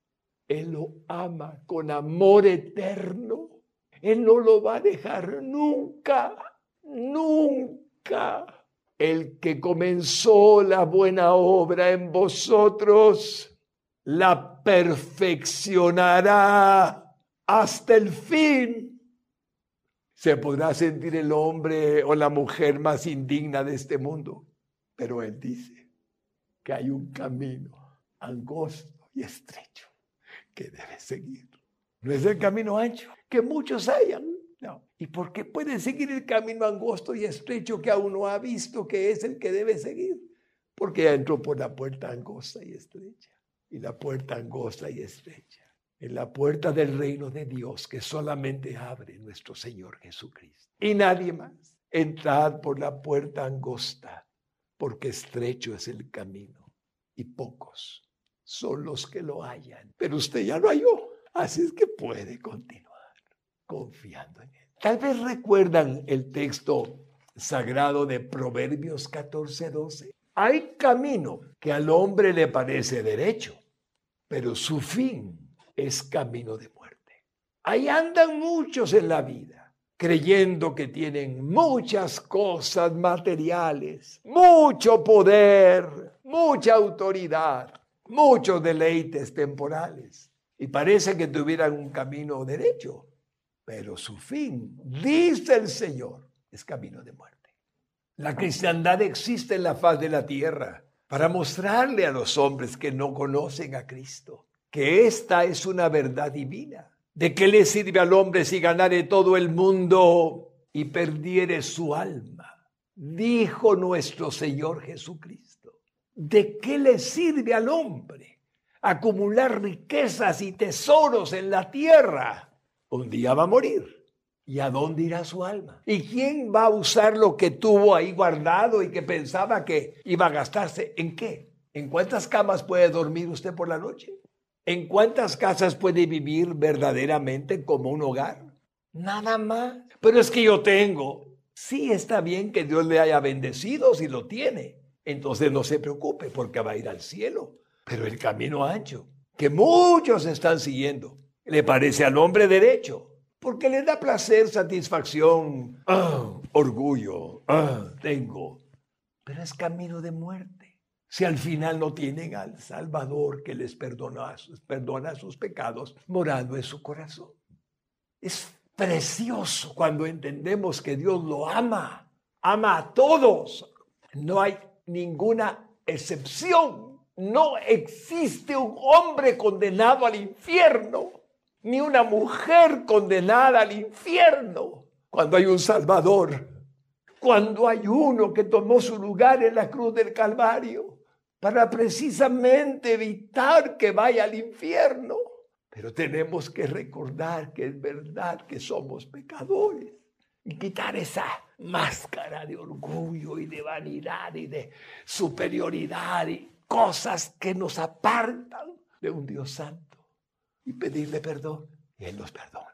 Él lo ama con amor eterno. Él no lo va a dejar nunca, nunca. El que comenzó la buena obra en vosotros, la perfeccionará hasta el fin. Se podrá sentir el hombre o la mujer más indigna de este mundo, pero él dice, que hay un camino angosto y estrecho que debe seguir. No es el camino ancho que muchos hayan. No. ¿Y por qué puede seguir el camino angosto y estrecho que aún no ha visto que es el que debe seguir? Porque ya entró por la puerta angosta y estrecha. Y la puerta angosta y estrecha. En la puerta del reino de Dios que solamente abre nuestro Señor Jesucristo. Y nadie más. Entrad por la puerta angosta porque estrecho es el camino y pocos son los que lo hallan. Pero usted ya lo halló, así es que puede continuar confiando en él. Tal vez recuerdan el texto sagrado de Proverbios 14, 12. Hay camino que al hombre le parece derecho, pero su fin es camino de muerte. Ahí andan muchos en la vida, creyendo que tienen muchas cosas materiales, mucho poder, mucha autoridad, muchos deleites temporales. Y parece que tuvieran un camino derecho, pero su fin, dice el Señor, es camino de muerte. La cristiandad existe en la faz de la tierra para mostrarle a los hombres que no conocen a Cristo que esta es una verdad divina. ¿De qué le sirve al hombre si ganare todo el mundo y perdiere su alma? Dijo nuestro Señor Jesucristo. ¿De qué le sirve al hombre acumular riquezas y tesoros en la tierra? Un día va a morir. ¿Y a dónde irá su alma? ¿Y quién va a usar lo que tuvo ahí guardado y que pensaba que iba a gastarse? ¿En qué? ¿En cuántas camas puede dormir usted por la noche? ¿En cuántas casas puede vivir verdaderamente como un hogar? Nada más. Pero es que yo tengo. Sí, está bien que Dios le haya bendecido si lo tiene. Entonces no se preocupe porque va a ir al cielo. Pero el camino ancho, que muchos están siguiendo, le parece al hombre derecho porque le da placer, satisfacción, ah, orgullo, ah, tengo. Pero es camino de muerte. Si al final no tienen al Salvador que les perdona, perdona sus pecados morando en su corazón. Es precioso cuando entendemos que Dios lo ama, ama a todos. No hay ninguna excepción. No existe un hombre condenado al infierno ni una mujer condenada al infierno cuando hay un Salvador, cuando hay uno que tomó su lugar en la cruz del Calvario para precisamente evitar que vaya al infierno. Pero tenemos que recordar que es verdad que somos pecadores y quitar esa máscara de orgullo y de vanidad y de superioridad y cosas que nos apartan de un Dios santo y pedirle perdón. Y Él nos perdona.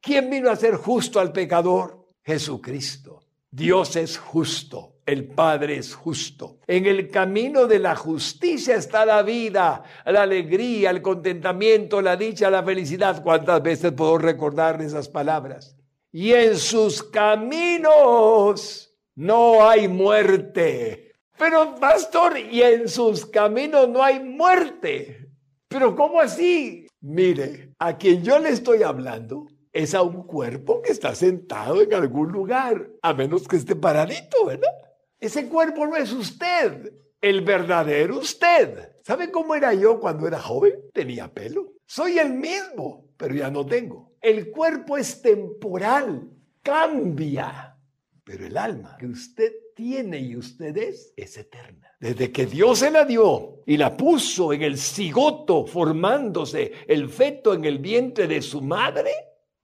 ¿Quién vino a ser justo al pecador? Jesucristo. Dios es justo, el Padre es justo. En el camino de la justicia está la vida, la alegría, el contentamiento, la dicha, la felicidad. ¿Cuántas veces puedo recordar esas palabras? Y en sus caminos no hay muerte. Pero, pastor, y en sus caminos no hay muerte. Pero ¿cómo así? Mire, a quien yo le estoy hablando es a un cuerpo que está sentado en algún lugar, a menos que esté paradito, ¿verdad? Ese cuerpo no es usted, el verdadero usted. ¿Sabe cómo era yo cuando era joven? Tenía pelo. Soy el mismo, pero ya no tengo. El cuerpo es temporal, cambia, pero el alma que usted tiene y usted es, es eterna. Desde que Dios se la dio y la puso en el cigoto formándose el feto en el vientre de su madre,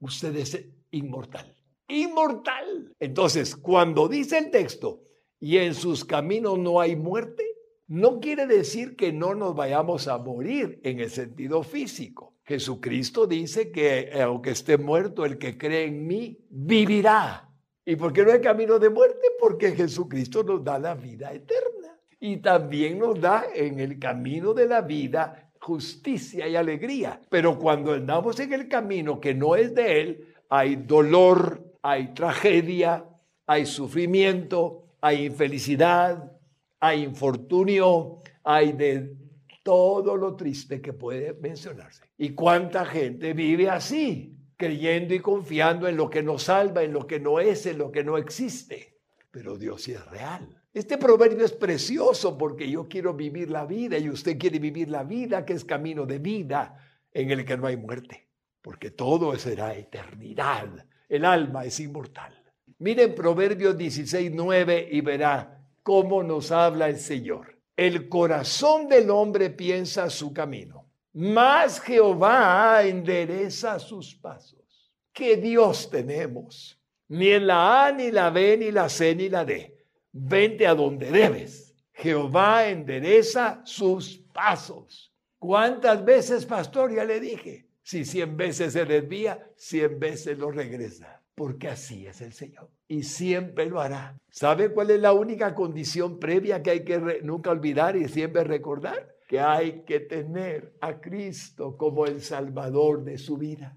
usted es inmortal. Inmortal. Entonces, cuando dice el texto, y en sus caminos no hay muerte, no quiere decir que no nos vayamos a morir en el sentido físico. Jesucristo dice que aunque esté muerto, el que cree en mí vivirá. ¿Y por qué no hay camino de muerte? Porque Jesucristo nos da la vida eterna y también nos da en el camino de la vida justicia y alegría. Pero cuando andamos en el camino que no es de Él, hay dolor, hay tragedia, hay sufrimiento, hay infelicidad, hay infortunio, hay de todo lo triste que puede mencionarse. ¿Y cuánta gente vive así? creyendo y confiando en lo que nos salva, en lo que no es, en lo que no existe. Pero Dios sí es real. Este proverbio es precioso porque yo quiero vivir la vida y usted quiere vivir la vida que es camino de vida en el que no hay muerte, porque todo será eternidad. El alma es inmortal. Miren Proverbios 16, 9 y verá cómo nos habla el Señor. El corazón del hombre piensa su camino, mas Jehová endereza sus pasos. ¿Qué Dios tenemos? Ni en la A, ni la B, ni la C, ni la D vente a donde debes. Jehová endereza sus pasos. ¿Cuántas veces, pastor, ya le dije? Si cien veces se desvía, cien veces lo regresa. Porque así es el Señor. Y siempre lo hará. ¿Sabe cuál es la única condición previa que hay que nunca olvidar y siempre recordar? que hay que tener a Cristo como el Salvador de su vida.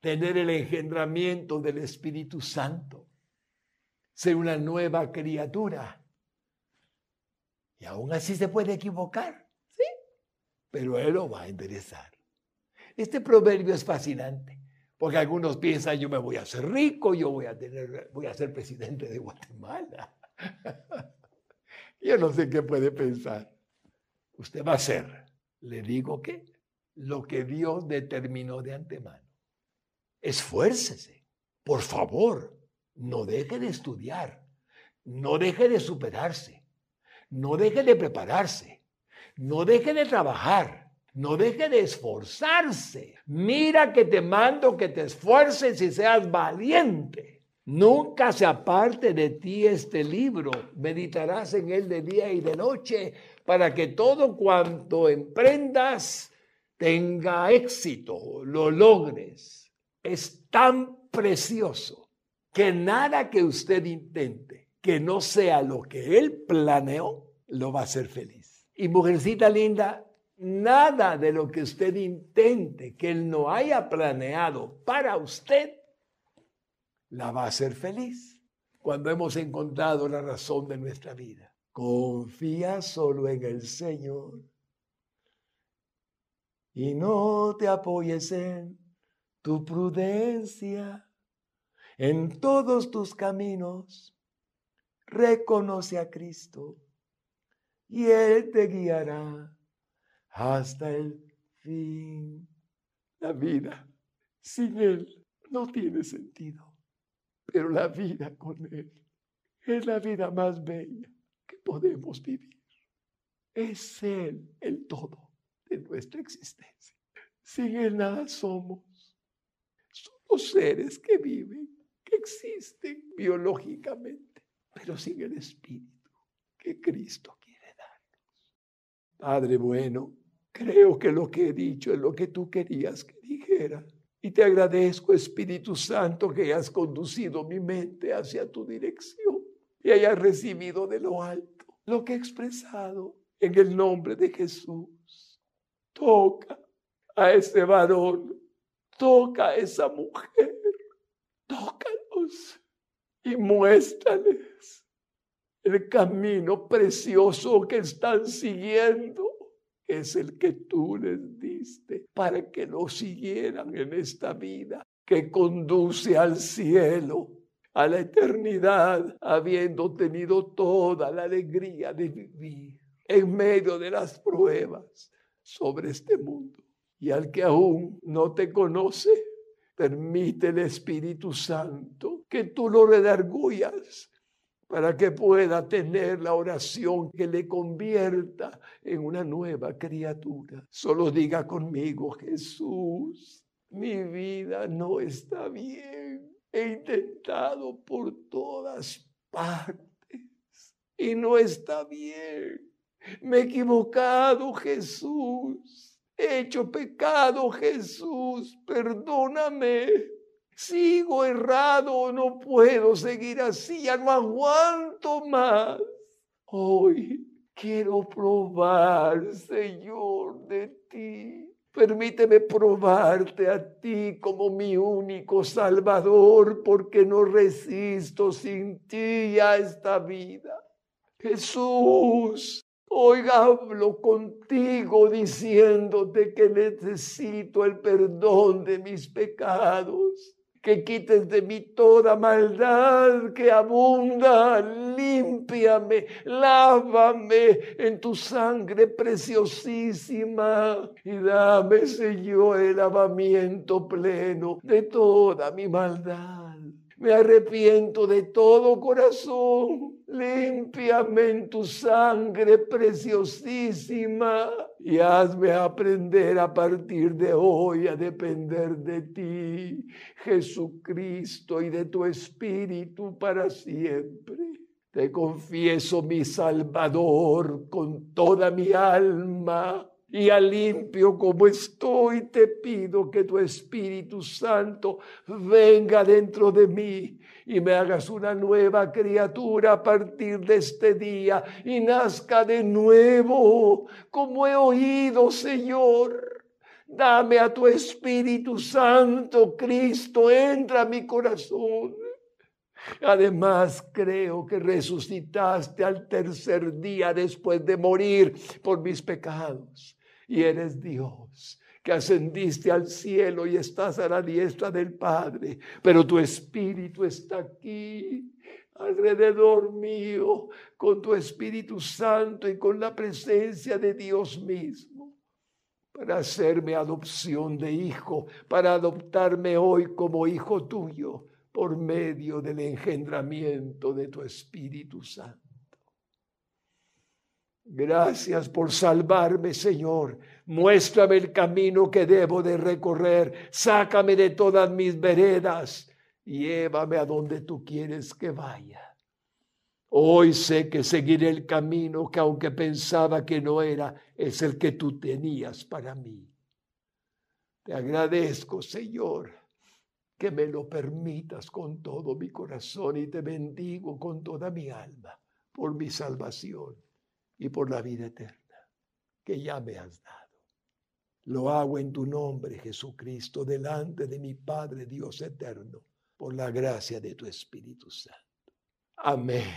Tener el engendramiento del Espíritu Santo. Ser una nueva criatura. Y aún así se puede equivocar, ¿sí? Pero Él lo va a enderezar. Este proverbio es fascinante, porque algunos piensan, yo me voy a hacer rico, yo voy a, tener, voy a ser presidente de Guatemala. yo no sé qué puede pensar. Usted va a ser, le digo que, lo que Dios determinó de antemano. Esfuércese, por favor, no deje de estudiar, no deje de superarse, no deje de prepararse, no deje de trabajar no deje de esforzarse. Mira que te mando que te esfuerces y seas valiente. Nunca se aparte de ti este libro. Meditarás en él de día y de noche para que todo cuanto emprendas tenga éxito, lo logres. Es tan precioso que nada que usted intente que no sea lo que él planeó, lo va a hacer feliz. Y mujercita linda, nada de lo que usted intente que Él no haya planeado para usted, la va a hacer feliz cuando hemos encontrado la razón de nuestra vida. Confía solo en el Señor y no te apoyes en tu prudencia. En todos tus caminos reconoce a Cristo y Él te guiará hasta el fin. La vida sin Él no tiene sentido, pero la vida con Él es la vida más bella que podemos vivir. Es Él el todo de nuestra existencia. Sin Él nada somos. Somos seres que viven, que existen biológicamente, pero sin el Espíritu que Cristo quiere darnos. Padre bueno, Creo que lo que he dicho es lo que tú querías que dijera. Y te agradezco, Espíritu Santo, que hayas conducido mi mente hacia tu dirección y hayas recibido de lo alto lo que he expresado en el nombre de Jesús. Toca a ese varón, toca a esa mujer, tócalos y muéstrales el camino precioso que están siguiendo es el que tú les diste para que lo siguieran en esta vida que conduce al cielo, a la eternidad, habiendo tenido toda la alegría de vivir en medio de las pruebas sobre este mundo. Y al que aún no te conoce, permite el Espíritu Santo que tú lo redargullas para que pueda tener la oración que le convierta en una nueva criatura. Solo diga conmigo, Jesús, mi vida no está bien. He intentado por todas partes y no está bien. Me he equivocado, Jesús. He hecho pecado, Jesús. Perdóname. Sigo errado, no puedo seguir así, ya no aguanto más. Hoy quiero probar, Señor, de ti. Permíteme probarte a ti como mi único Salvador, porque no resisto sin ti a esta vida. Jesús, hoy hablo contigo diciéndote que necesito el perdón de mis pecados que quites de mí toda maldad que abunda, límpiame, lávame en tu sangre preciosísima y dame, Señor, el lavamiento pleno de toda mi maldad. Me arrepiento de todo corazón. Límpiame en tu sangre preciosísima y hazme aprender a partir de hoy a depender de ti, Jesucristo, y de tu Espíritu para siempre. Te confieso mi Salvador con toda mi alma y a limpio como estoy, te pido que tu Espíritu Santo venga dentro de mí y me hagas una nueva criatura a partir de este día y nazca de nuevo, como he oído, Señor. Dame a tu Espíritu Santo, Cristo, entra a mi corazón. Además, creo que resucitaste al tercer día después de morir por mis pecados y eres Dios que ascendiste al cielo y estás a la diestra del Padre, pero tu Espíritu está aquí alrededor mío con tu Espíritu Santo y con la presencia de Dios mismo para hacerme adopción de hijo, para adoptarme hoy como hijo tuyo por medio del engendramiento de tu Espíritu Santo. Gracias por salvarme, Señor. Muéstrame el camino que debo de recorrer. Sácame de todas mis veredas. Llévame a donde tú quieres que vaya. Hoy sé que seguiré el camino que aunque pensaba que no era, es el que tú tenías para mí. Te agradezco, Señor, que me lo permitas con todo mi corazón y te bendigo con toda mi alma por mi salvación y por la vida eterna que ya me has dado. Lo hago en tu nombre, Jesucristo, delante de mi Padre Dios eterno, por la gracia de tu Espíritu Santo. Amén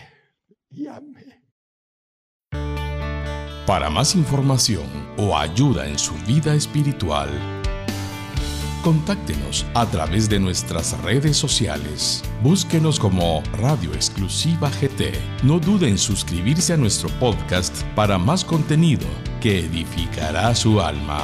y amén. Para más información o ayuda en su vida espiritual, Contáctenos a través de nuestras redes sociales. Búsquenos como Radio Exclusiva GT. No duden en suscribirse a nuestro podcast para más contenido que edificará su alma.